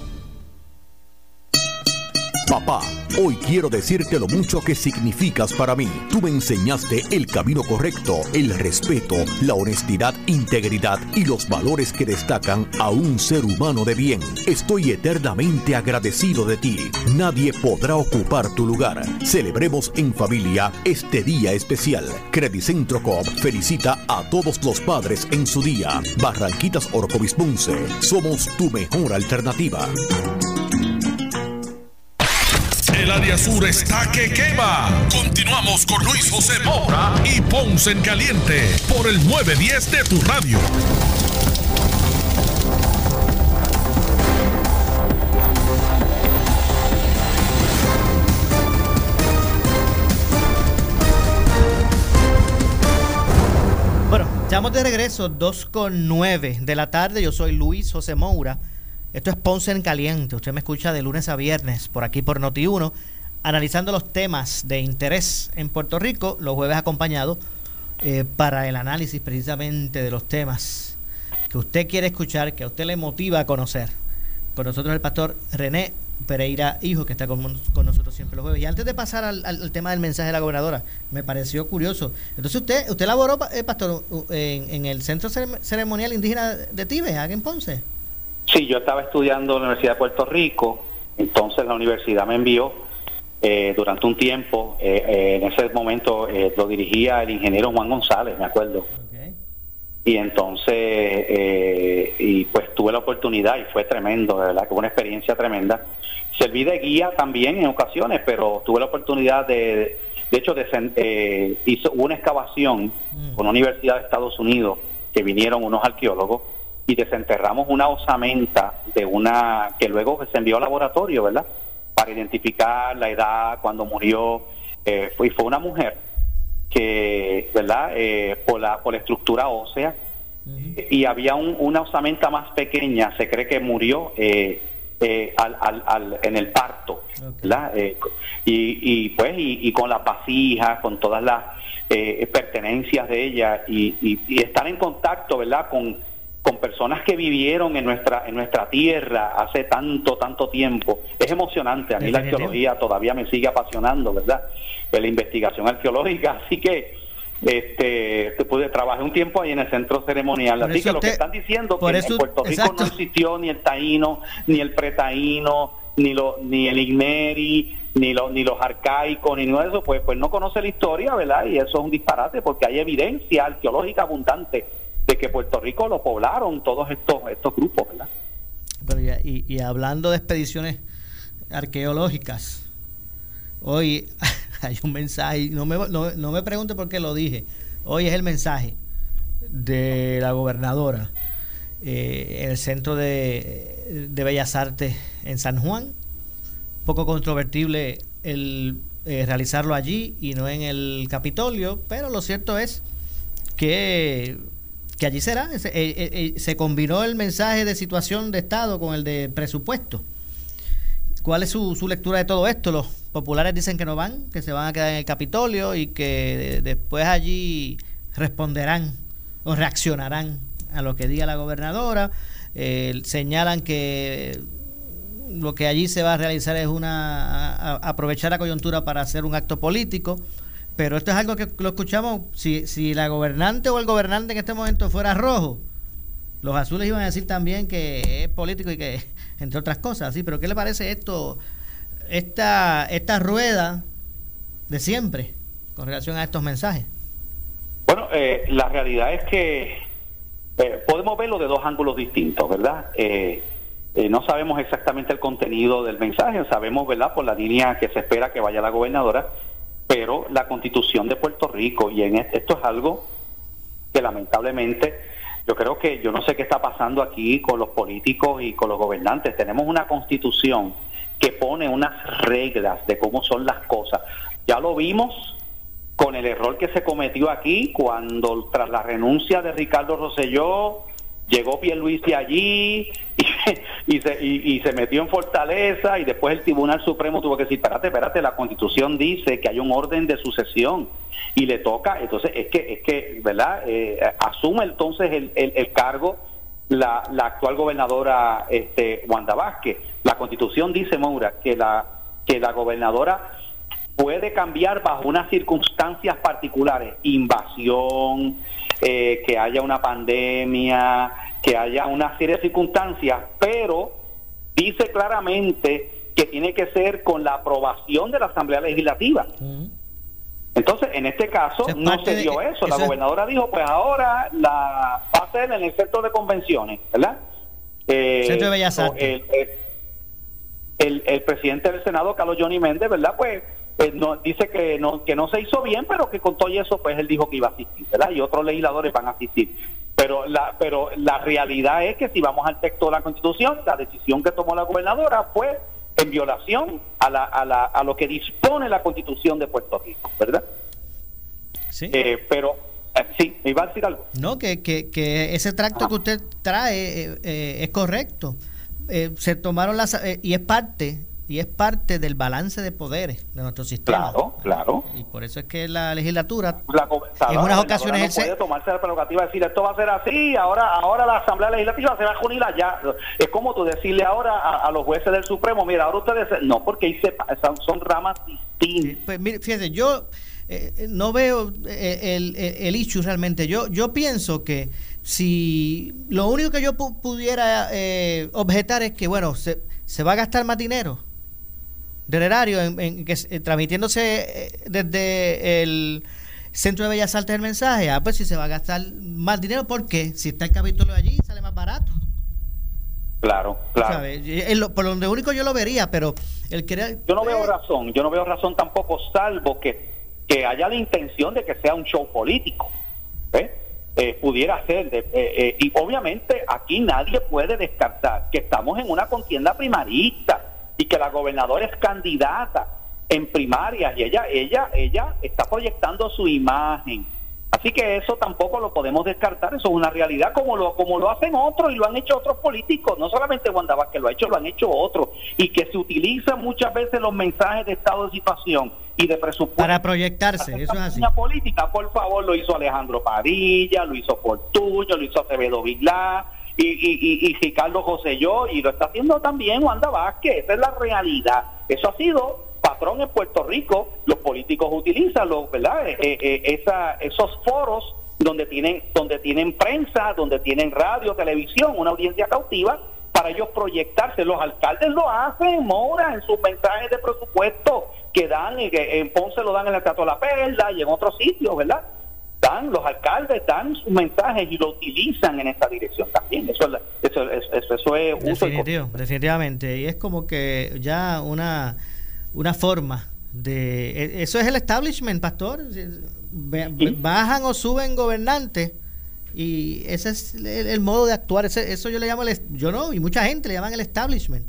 Papá, hoy quiero decirte lo mucho que significas para mí. Tú me enseñaste el camino correcto, el respeto, la honestidad, integridad y los valores que destacan a un ser humano de bien. Estoy eternamente agradecido de ti. Nadie podrá ocupar tu lugar. Celebremos en familia este día especial. Credicentro Coop felicita a todos los padres en su día. Barranquitas Orocovis Ponce. Somos tu mejor alternativa. El área sur está que quema. Continuamos con Luis José Moura y Ponce en Caliente por el 910 de tu radio. Bueno, estamos de regreso, 2 con 9 de la tarde. Yo soy Luis José Moura. Esto es Ponce en Caliente. Usted me escucha de lunes a viernes por aquí por Noti1, analizando los temas de interés en Puerto Rico, los jueves acompañado eh, para el análisis precisamente de los temas que usted quiere escuchar, que a usted le motiva a conocer. Con nosotros el pastor René Pereira Hijo, que está con, con nosotros siempre los jueves. Y antes de pasar al, tema del mensaje de la gobernadora, me pareció curioso. Entonces usted usted laboró, eh, pastor, en, en el Centro Cerem- Ceremonial Indígena de Tibes, en Ponce. Sí, yo estaba estudiando en la Universidad de Puerto Rico, entonces la universidad me envió eh, durante un tiempo, eh, eh, en ese momento eh, lo dirigía el ingeniero Juan González, me acuerdo. Y entonces, eh, y pues tuve la oportunidad y fue tremendo, de verdad que fue una experiencia tremenda. Serví de guía también en ocasiones, pero tuve la oportunidad de, de hecho, de, eh, hizo una excavación con la Universidad de Estados Unidos que vinieron unos arqueólogos y desenterramos una osamenta de una que luego se envió al laboratorio, ¿verdad? Para identificar la edad, cuando murió, eh, fue, y fue una mujer que, ¿verdad? Eh, por, la, por la estructura ósea y había un- una osamenta más pequeña, se cree que murió eh, eh, al, al- al- en el parto, ¿verdad? Eh, y, y pues y, y con la vasijas, con todas las eh, pertenencias de ella y, y- y estar en contacto, ¿verdad? Con, con personas que vivieron en nuestra en nuestra tierra hace tanto tanto tiempo. Es emocionante a mí la arqueología todavía me sigue apasionando verdad la investigación arqueológica [laughs] así que este te pude trabajé un tiempo ahí en el centro ceremonial Por así que lo que están diciendo por que eso- en Puerto Rico exacto. no existió ni el taíno ni el pretaíno ni lo ni el igmeri ni los ni los arcaicos ni nada de eso pues pues no conoce la historia verdad y eso es un disparate porque hay evidencia arqueológica abundante de que Puerto Rico lo poblaron todos estos estos grupos verdad y, hablando de expediciones arqueológicas, hoy [laughs] hay un mensaje, no me, no, me pregunte por qué lo dije, hoy es el mensaje de la gobernadora eh, en el Centro de, de Bellas Artes en San Juan, poco controvertible el eh, realizarlo allí y no en el Capitolio, pero lo cierto es que, que allí será. Se, eh, eh, eh, se combinó el mensaje de situación de Estado con el de presupuesto. ¿Cuál es su, su lectura de todo esto? Los populares dicen que no van, que se van a quedar en el Capitolio y que de- después allí responderán o reaccionarán a lo que diga la gobernadora. Señalan que lo que allí se va a realizar es una aprovechar la coyuntura para hacer un acto político. Pero esto es algo que lo escuchamos, si, si la gobernante o el gobernante en este momento fuera rojo, los azules iban a decir también que es político y que, [laughs] entre otras cosas, sí, pero ¿qué le parece esto, esta, esta rueda de siempre con relación a estos mensajes? Bueno, eh, la realidad es que eh, podemos verlo de dos ángulos distintos, ¿verdad? Eh, eh, no sabemos exactamente el contenido del mensaje, sabemos, ¿verdad?, por la línea que se espera que vaya la gobernadora, pero la constitución de Puerto Rico, y en esto es algo que lamentablemente yo creo que yo no sé qué está pasando aquí con los políticos y con los gobernantes. Tenemos una constitución que pone unas reglas de cómo son las cosas. Ya lo vimos con el error que se cometió aquí cuando tras la renuncia de Ricardo Rosselló llegó Pierluisi allí y, y se, y- y se metió en Fortaleza y después el Tribunal Supremo tuvo que decir, espérate, espérate, la Constitución dice que hay un orden de sucesión y le toca, entonces es que, es que ¿verdad? Eh, asume entonces el, el- el cargo la, la actual gobernadora este, Wanda Vázquez. La Constitución dice, Maura, que la que la gobernadora puede cambiar bajo unas circunstancias particulares, invasión, eh, que haya una pandemia, que haya una serie de circunstancias, pero dice claramente que tiene que ser con la aprobación de la Asamblea Legislativa. Entonces, en este caso, es no se de- dio eso. La eso es- gobernadora dijo, pues ahora la va a ser en el centro de convenciones, ¿verdad? Eh, Centro de Bellas o Artes. El, el- el- el presidente del Senado, Carlos Johnny Méndez, ¿verdad? Pues eh, no, dice que no, que no se hizo bien, pero que con todo eso, pues él dijo que iba a asistir, ¿verdad? Y otros legisladores van a asistir. Pero la, pero la realidad es que si vamos al texto de la Constitución, la decisión que tomó la gobernadora fue en violación a, la, a, la, a lo que dispone la Constitución de Puerto Rico, ¿verdad? Sí. Eh, pero eh, sí, me iba a decir algo. No, que, que, que ese tracto que usted trae eh, eh, es correcto. Se tomaron las y es parte y es parte del balance de poderes de nuestro sistema. Claro, claro. Y por eso es que la legislatura La en unas ocasiones no puede tomarse la prerrogativa de decir esto va a ser así, ahora ahora la Asamblea Legislativa se va a unir allá. Es como tú decirle ahora a, a los jueces del Supremo, mira, ahora ustedes no, porque ahí se, son, son ramas distintas. Pues mire, fíjese, yo eh, no veo eh, el, el, el issue realmente. Yo, yo pienso que si lo único que yo pu- pudiera eh, objetar es que, bueno, se, se va a gastar más dinero del erario en, en que, eh, transmitiéndose eh, desde el Centro de Bellas Artes el mensaje. Ah, pues si se va a gastar más dinero, ¿por qué? Si está el capítulo allí, sale más barato. Claro, claro. ¿sabes? Y es lo- por donde único yo lo vería, pero el querer Yo no veo razón, yo no veo razón tampoco, salvo que, que haya la intención de que sea un show político. ¿eh? Eh, pudiera ser. de- eh, eh, y obviamente aquí nadie puede descartar que estamos en una contienda primarista y que la gobernadora es candidata en primarias y ella, ella, ella está proyectando su imagen. Así que eso tampoco lo podemos descartar, eso es una realidad como lo, como lo hacen otros y lo han hecho otros políticos, no solamente Wanda Vázquez lo ha hecho, lo han hecho otros, y que se utilizan muchas veces los mensajes de estado de situación y de presupuesto para proyectarse, eso es así. política, por favor, lo hizo Alejandro Padilla, lo hizo Fortuño, lo hizo Acevedo Vilá y, y, y, y Ricardo José Yo, y lo está haciendo también Wanda Vázquez, esa es la realidad. Eso ha sido patrón en Puerto Rico, los políticos utilizan los, ¿verdad? Eh, eh, esa, esos foros donde tienen, donde tienen prensa, donde tienen radio, televisión, una audiencia cautiva, para ellos proyectarse. Los alcaldes lo hacen, Mora, en sus mensajes de presupuesto que dan, y que en Ponce lo dan en el Teatro La Perla y en otros sitios, ¿verdad? Los alcaldes dan sus mensajes y lo utilizan en esta dirección también. Eso eso, eso, es uso y definitivamente. Y es como que ya una, una forma de... e- Eso es el establishment, pastor. Bajan o suben gobernantes y ese es el, el modo de actuar. Ese- eso yo le llamo, el, yo no, y mucha gente le llaman el establishment.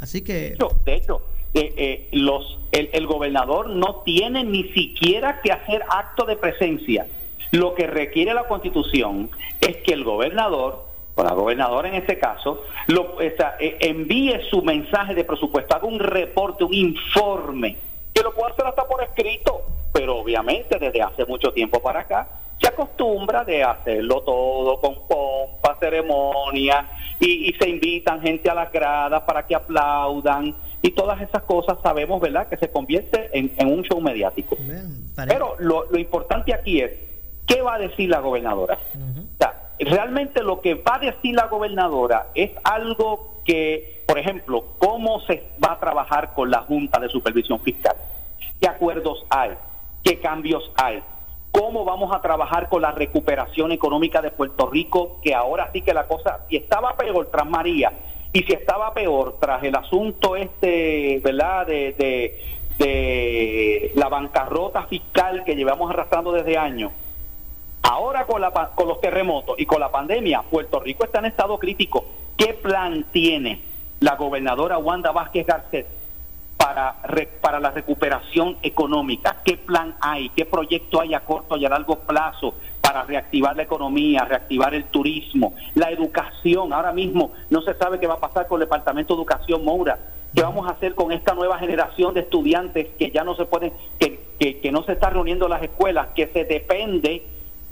Así que... De hecho, de hecho, eh, eh, los, el, el gobernador no tiene ni siquiera que hacer acto de presencia. Lo que requiere la constitución es que el gobernador, o la gobernadora en este caso, lo, eh, envíe su mensaje de presupuesto, haga un reporte, un informe, que lo puede hacer hasta por escrito, pero obviamente desde hace mucho tiempo para acá se acostumbra de hacerlo todo con pompa, ceremonia, y, y se invitan gente a las gradas para que aplaudan, y todas esas cosas sabemos, ¿verdad?, que se convierte en, en un show mediático. Pero lo, lo importante aquí es, ¿qué va a decir la gobernadora? O sea, realmente lo que va a decir la gobernadora es algo que, por ejemplo, cómo se va a trabajar con la Junta de Supervisión Fiscal, qué acuerdos hay, qué cambios hay, cómo vamos a trabajar con la recuperación económica de Puerto Rico, que ahora sí que la cosa, si estaba peor tras María y si estaba peor tras el asunto este, ¿verdad?, de, de, la bancarrota fiscal que llevamos arrastrando desde años, Ahora con, la, con los terremotos y con la pandemia, Puerto Rico está en estado crítico. ¿Qué plan tiene la gobernadora Wanda Vázquez Garcet para, re- para la recuperación económica? ¿Qué plan hay? ¿Qué proyecto hay a corto y a largo plazo para reactivar la economía, reactivar el turismo, la educación? Ahora mismo no se sabe qué va a pasar con el Departamento de Educación Moura. ¿Qué vamos a hacer con esta nueva generación de estudiantes que ya no se pueden, que, que, que no se está reuniendo en las escuelas, que se depende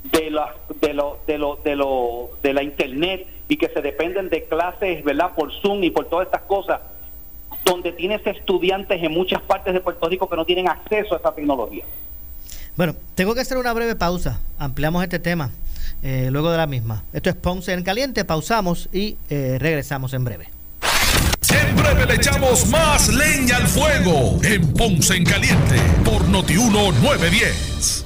de la de lo de lo de lo de la internet y que se dependen de clases verdad por zoom y por todas estas cosas donde tienes estudiantes en muchas partes de Puerto Rico que no tienen acceso a esa tecnología. Bueno, tengo que hacer una breve pausa. Ampliamos este tema eh, luego de la misma. Esto es Ponce en Caliente. Pausamos y eh, regresamos en breve. Breve le echamos más leña al fuego en Ponce en Caliente por Notiuno 910.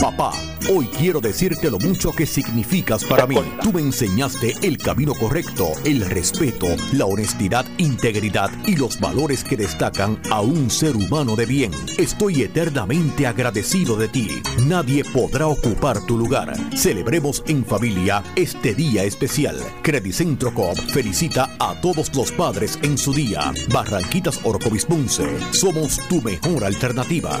Papá, hoy quiero decirte lo mucho que significas para mí. Tú me enseñaste el camino correcto, el respeto, la honestidad, integridad y los valores que destacan a un ser humano de bien. Estoy eternamente agradecido de ti. Nadie podrá ocupar tu lugar. Celebremos en familia este día especial. Credicentro Coop felicita a todos los padres en su día. Barranquitas Orcovis Ponce. Somos tu mejor alternativa.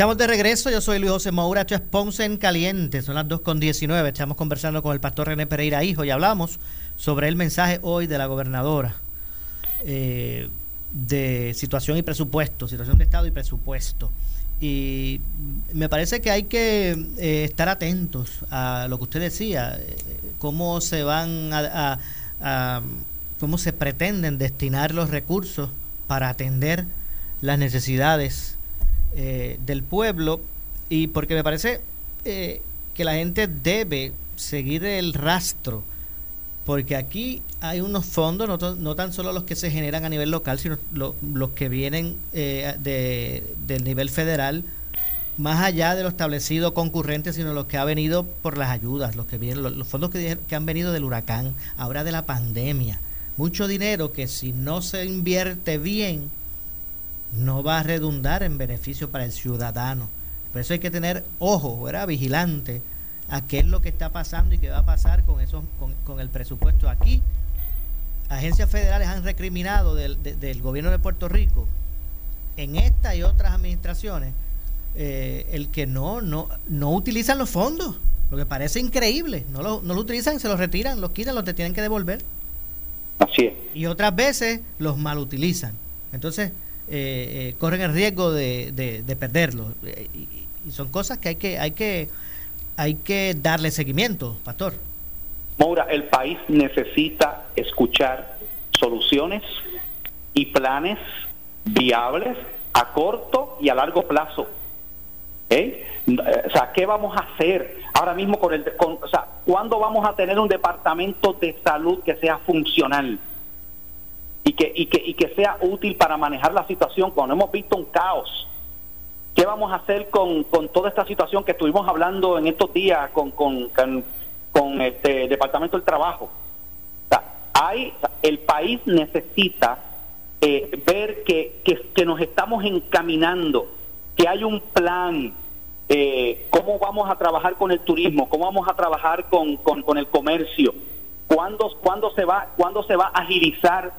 Estamos de regreso, yo soy Luis José Moura, esto es Ponce en Caliente, son las 2 con 19, estamos conversando con el pastor René Pereira Hijo y hablamos sobre el mensaje hoy de la gobernadora eh, de situación y presupuesto, situación de Estado y presupuesto. Y me parece que hay que eh, estar atentos a lo que usted decía, eh, cómo se van a, a, cómo se pretenden destinar los recursos para atender las necesidades eh, del pueblo y porque me parece eh, que la gente debe seguir el rastro porque aquí hay unos fondos, no, no, tan solo los que se generan a nivel local, sino lo, los que vienen eh, de, del nivel federal, más allá de lo establecido concurrente, sino los que ha venido por las ayudas, los que vienen, los, los fondos que, que han venido del huracán, ahora de la pandemia. Mucho dinero que si no se invierte bien, no va a redundar en beneficio para el ciudadano. Por eso hay que tener ojo, era vigilante a qué es lo que está pasando y qué va a pasar con, esos, con, con el presupuesto aquí. Agencias federales han recriminado del, de, del gobierno de Puerto Rico en esta y otras administraciones eh, el que no, no, no utilizan los fondos, lo que parece increíble. No lo, no lo utilizan, se los retiran, los quitan, los te tienen que devolver. Así es. Y otras veces los malutilizan. Entonces, eh, eh, corren el riesgo de, de, de perderlos. Y, y, son cosas que hay que, hay que, hay que darle seguimiento, Pastor. Maura, el país necesita escuchar soluciones y planes viables a corto y a largo plazo. ¿Eh? O sea, ¿qué vamos a hacer ahora mismo con el... Con, o sea, ¿cuándo vamos a tener un departamento de salud que sea funcional? Y que, y que, y que sea útil para manejar la situación cuando hemos visto un caos. ¿Qué vamos a hacer con, con toda esta situación que estuvimos hablando en estos días con, con, con, este Departamento del Trabajo? Hay, el país necesita eh, ver que, que, que, nos estamos encaminando, que hay un plan, eh, cómo vamos a trabajar con el turismo, cómo vamos a trabajar con, con, con el comercio, cuándo, cuándo, se va, cuándo se va a agilizar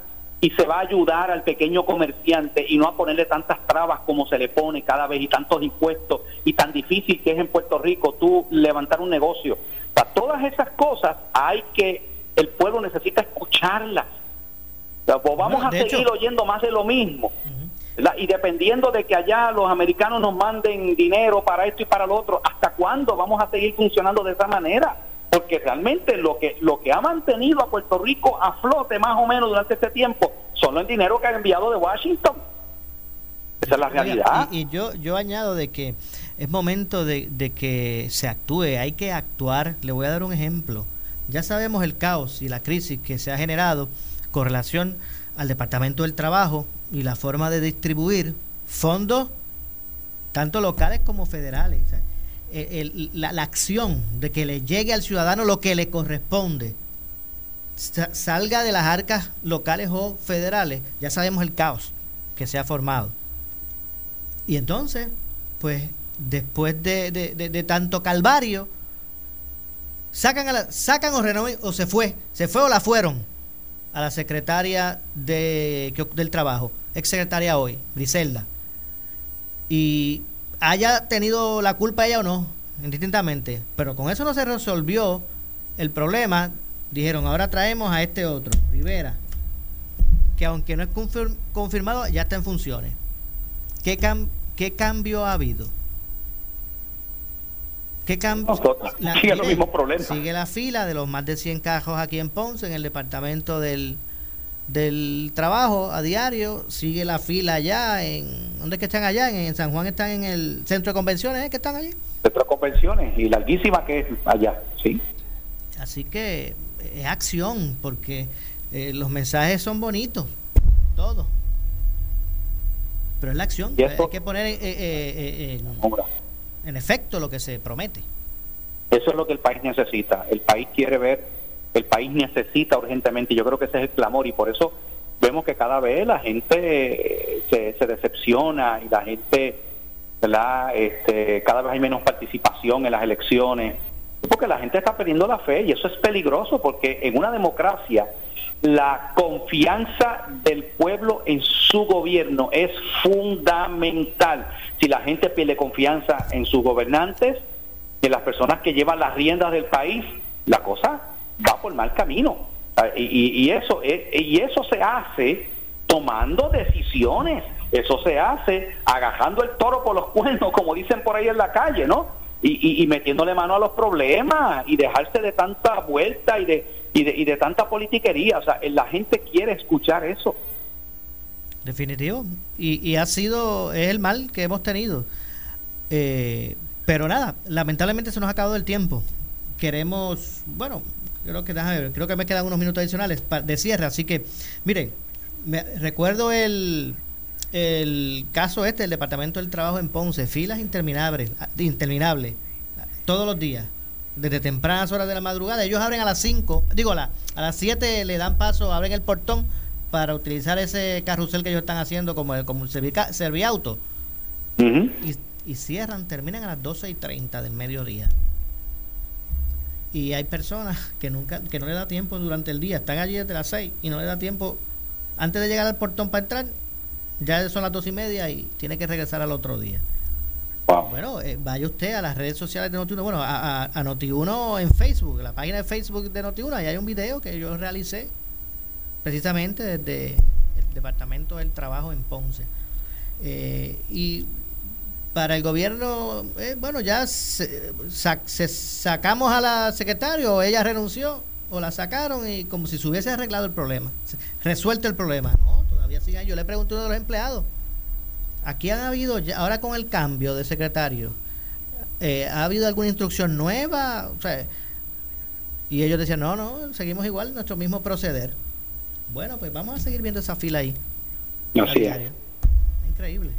y se va a ayudar al pequeño comerciante y no a ponerle tantas trabas como se le pone cada vez y tantos impuestos y tan difícil que es en Puerto Rico tú levantar un negocio. O sea, todas esas cosas hay que, el pueblo necesita escucharlas. O sea, pues vamos no, a seguir hecho, oyendo más de lo mismo. Uh -huh. Y dependiendo de que allá los americanos nos manden dinero para esto y para lo otro, ¿hasta cuándo vamos a seguir funcionando de esa manera? Porque realmente lo que lo que ha mantenido a Puerto Rico a flote más o menos durante este tiempo son el dinero que ha enviado de Washington. Esa es la realidad. Y, y yo yo añado de que es momento de, de, que se actúe, hay que actuar. Le voy a dar un ejemplo. Ya sabemos el caos y la crisis que se ha generado con relación al Departamento del Trabajo y la forma de distribuir fondos, tanto locales como federales. O sea, el, la, la, acción de que le llegue al ciudadano lo que le corresponde salga de las arcas locales o federales, ya sabemos el caos que se ha formado. Y entonces, pues, después de, de, de, de tanto calvario, sacan, a la, sacan o, renoven, o se fue, se fue o la fueron a la secretaria de, del trabajo, ex secretaria hoy, Griselda. Y haya tenido la culpa ella o no, indistintamente, pero con eso no se resolvió el problema. Dijeron, ahora traemos a este otro, Rivera, que aunque no es confirmado, ya está en funciones. ¿Qué, ¿Qué cambio ha habido? ¿Qué cambio? sigue los mismos problemas. Sigue la fila de los más de 100 cajos aquí en Ponce, en el departamento del, del trabajo a diario. Sigue la fila allá. en ¿Dónde es que están allá? En, San Juan están en el centro de convenciones, ¿eh? que están allí? Centro de convenciones y larguísima que es allá, sí. Así que es acción, porque eh, los mensajes son bonitos, todo. Pero es la acción, hay que poner eh, eh, en, en efecto lo que se promete. Eso es lo que el país necesita. El país quiere ver, el país necesita urgentemente, yo creo que ese es el clamor, y por eso vemos que cada vez la gente se, se decepciona y la gente. Este, cada vez hay menos participación en las elecciones porque la gente está perdiendo la fe y eso es peligroso porque en una democracia la confianza del pueblo en su gobierno es fundamental. Si la gente pierde confianza en sus gobernantes, en las personas que llevan las riendas del país, la cosa va por mal camino. Y, eso, y eso se hace tomando decisiones. Eso se hace agajando el toro por los cuernos, como dicen por ahí en la calle, ¿no? y, metiéndole mano a los problemas y dejarse de tanta vuelta y de, y de, y de tanta politiquería. O sea, la gente quiere escuchar eso. Definitivo. Y, y ha sido, es el mal que hemos tenido. Eh, pero nada, lamentablemente se nos ha acabado el tiempo. Queremos, bueno, creo que, creo que me quedan unos minutos adicionales de cierre. Así que, miren, me, recuerdo el el caso este del Departamento del Trabajo en Ponce, filas interminables, interminables, todos los días, desde tempranas horas de la madrugada. Ellos abren a las 5, digo, a, a las 7 le dan paso, abren el portón para utilizar ese carrusel que ellos están haciendo como el, como serviauto. y, y, cierran, terminan a las 12 y 30 del mediodía. Y hay personas que nunca que no le da tiempo durante el día, están allí desde las 6 y no le da tiempo antes de llegar al portón para entrar, ya son las dos y media y tiene que regresar al otro día. Bueno, eh, vaya usted a las redes sociales de Notiuno, bueno, a, a, Notiuno en Facebook, la página de Facebook de Notiuno, ahí hay un video que yo realicé precisamente desde el Departamento del Trabajo en Ponce. Eh, y para el gobierno, eh, bueno, ya se, sacamos a la secretaria o ella renunció o la sacaron y como si se hubiese arreglado el problema, resuelto el problema. No, yo le pregunté a uno de los empleados, aquí han habido, ahora con el cambio de secretario, eh, ¿ha habido alguna instrucción nueva? y ellos decían, no, no, seguimos igual, nuestro mismo proceder. Bueno, pues vamos a seguir viendo esa fila ahí. Increíble.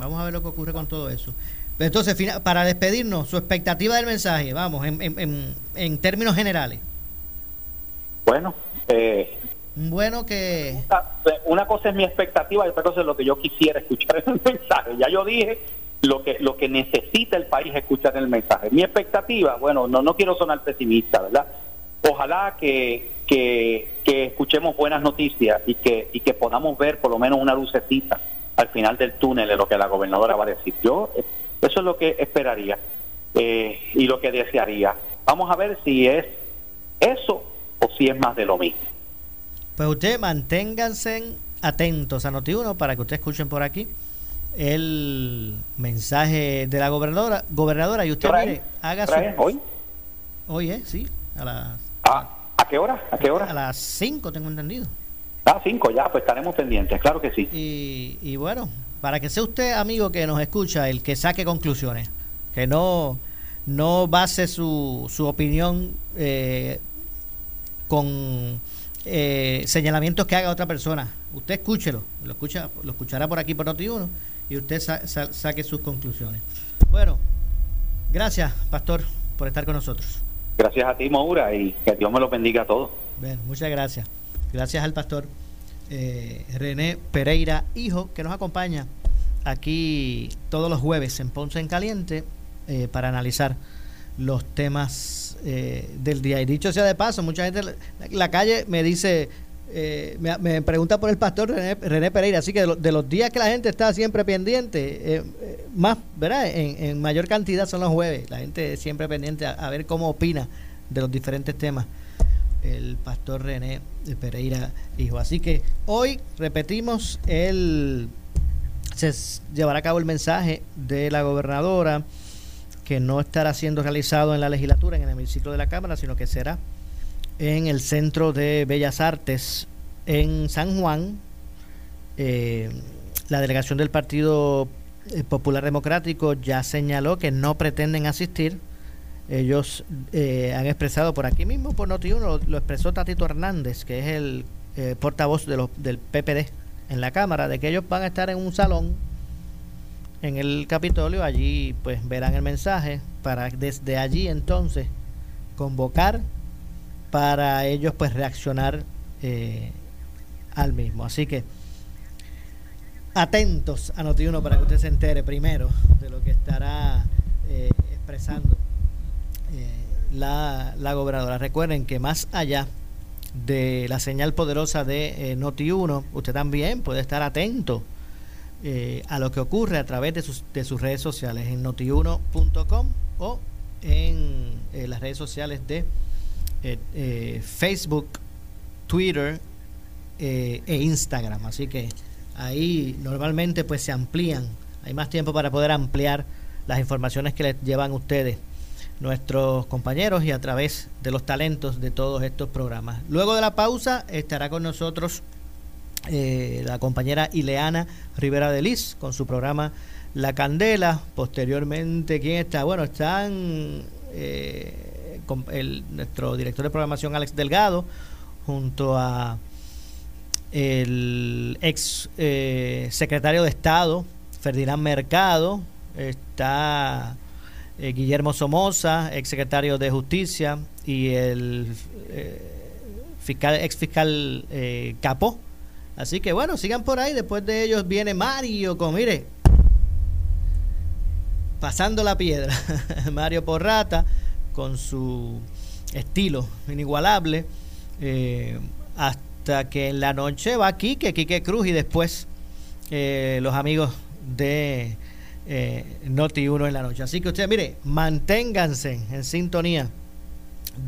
Vamos a ver lo que ocurre con todo eso. Entonces, para despedirnos, su expectativa del mensaje, vamos, en, en, en términos generales. Bueno, eh, bueno que... Una cosa es mi expectativa y otra cosa es lo que yo quisiera escuchar en el [laughs] mensaje. Ya yo dije lo que lo que necesita el país escuchar en el mensaje. Mi expectativa, bueno, no, no quiero sonar pesimista, ¿verdad? Ojalá que, que, escuchemos buenas noticias y que, y que podamos ver por lo menos una lucecita al final del túnel de lo que la gobernadora va a decir. Yo, eso es lo que esperaría eh, y lo que desearía. Vamos a ver si es eso o si es más de lo mismo. Pues ustedes manténganse atentos a Noti1 para que ustedes escuchen por aquí el mensaje de la gobernadora gobernadora y usted mire, haga su hoy hoy es sí a las ah, ¿a qué hora? ¿a qué hora? a las 5 tengo entendido ah 5 ya pues estaremos pendientes claro que sí y, y bueno para que sea usted amigo que nos escucha el que saque conclusiones que no no base su, su opinión eh, con eh, señalamientos que haga otra persona. Usted escúchelo, lo escucha, lo escuchará por aquí por Noti1 y usted saque sus conclusiones. Bueno, gracias, Pastor, por estar con nosotros. Gracias a ti, Maura, y que Dios me lo bendiga a todos. muchas gracias. Gracias al pastor eh, René Pereira, hijo, que nos acompaña aquí todos los jueves en Ponce en Caliente eh, para analizar los temas eh, del día. Y dicho sea de paso, mucha gente, la, calle me dice, eh, me, pregunta por el pastor René, Pereira, así que de, los días que la gente está siempre pendiente, eh, eh, más, ¿verdad? En, mayor cantidad son los jueves, la gente siempre pendiente a, ver cómo opina de los diferentes temas el pastor René Pereira hijo. Así que hoy repetimos el se llevará a cabo el mensaje de la gobernadora que no estará siendo realizado en la legislatura, en el hemiciclo de la Cámara, sino que será en el Centro de Bellas Artes en San Juan. Eh, la delegación del Partido eh, Popular Democrático ya señaló que no pretenden asistir. Ellos eh, han expresado por aquí mismo, por Noti1, lo, expresó Tatito Hernández, que es el portavoz de del PPD en la Cámara, de que ellos van a estar en un salón en el Capitolio. Allí pues verán el mensaje para desde allí entonces convocar para ellos pues reaccionar eh, al mismo. Así que atentos a Noti1 para que usted se entere primero de lo que estará eh, expresando eh, la, la, gobernadora. Recuerden que más allá de la señal poderosa de Noti1, usted también puede estar atento a lo que ocurre a través de sus, de sus redes sociales en notiuno.com o en las redes sociales de eh, eh, Facebook, Twitter eh, e Instagram. Así que ahí normalmente pues se amplían, hay más tiempo para poder ampliar las informaciones que les llevan ustedes nuestros compañeros y a través de los talentos de todos estos programas. Luego de la pausa estará con nosotros la compañera Ileana Rivera de Liz con su programa La Candela. Posteriormente, ¿quién está? Bueno, están el, nuestro director de programación Alex Delgado, junto a el ex eh, secretario de Estado Ferdinand Mercado, está eh, Guillermo Somoza, ex secretario de Justicia, y el eh, fiscal, ex fiscal Capó. Así que bueno, sigan por ahí. Después de ellos viene Mario con, mire, pasando la piedra. [laughs] Mario Porrata con su estilo inigualable, eh, hasta que en la noche va Quique, Quique Cruz y después eh, los amigos de eh, Noti 1 en la noche. Así que ustedes, mire, manténganse en sintonía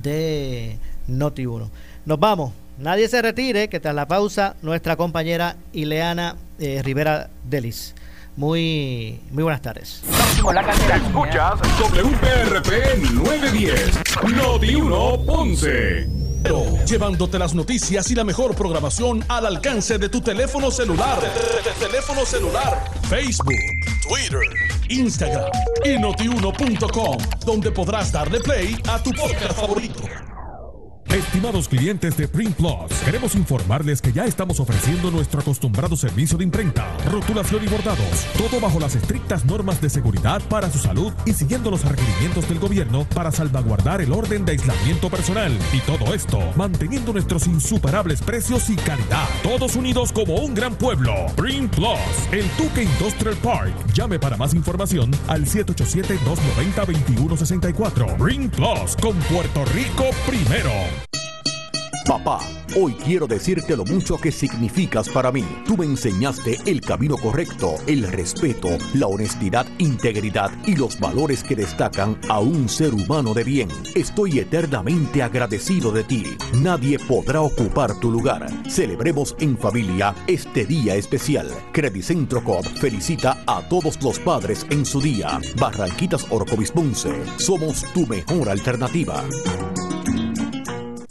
de Noti 1. Nos vamos. Nadie se retire, que tras la pausa nuestra compañera Ileana Rivera Delis. Muy, muy buenas tardes. Escuchas WPRP 910, Noti 1 Ponce. Llevándote las noticias y la mejor programación al alcance de tu teléfono celular. teléfono celular. Facebook, Twitter, Instagram y notiuno.com, donde podrás darle play a tu podcast favorito. Estimados clientes de Print Plus, queremos informarles que ya estamos ofreciendo nuestro acostumbrado servicio de imprenta, rotulación y bordados, todo bajo las estrictas normas de seguridad para su salud y siguiendo los requerimientos del gobierno para salvaguardar el orden de aislamiento personal. Y todo esto manteniendo nuestros insuperables precios y calidad. Todos unidos como un gran pueblo. Print Plus, el Tuque Industrial Park. Llame para más información al 787-290-2164. Print Plus con Puerto Rico primero. Papá, hoy quiero decirte lo mucho que significas para mí. Tú me enseñaste el camino correcto, el respeto, la honestidad, integridad y los valores que destacan a un ser humano de bien. Estoy eternamente agradecido de ti. Nadie podrá ocupar tu lugar. Celebremos en familia este día especial. Credicentro Coop felicita a todos los padres en su día. Barranquitas Orcovis Somos tu mejor alternativa.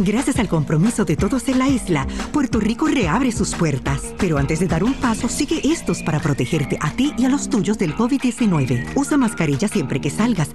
Gracias al compromiso de todos en la isla, Puerto Rico reabre sus puertas. Pero antes de dar un paso, sigue estos para protegerte a ti y a los tuyos del COVID-19. Usa mascarilla siempre que salgas.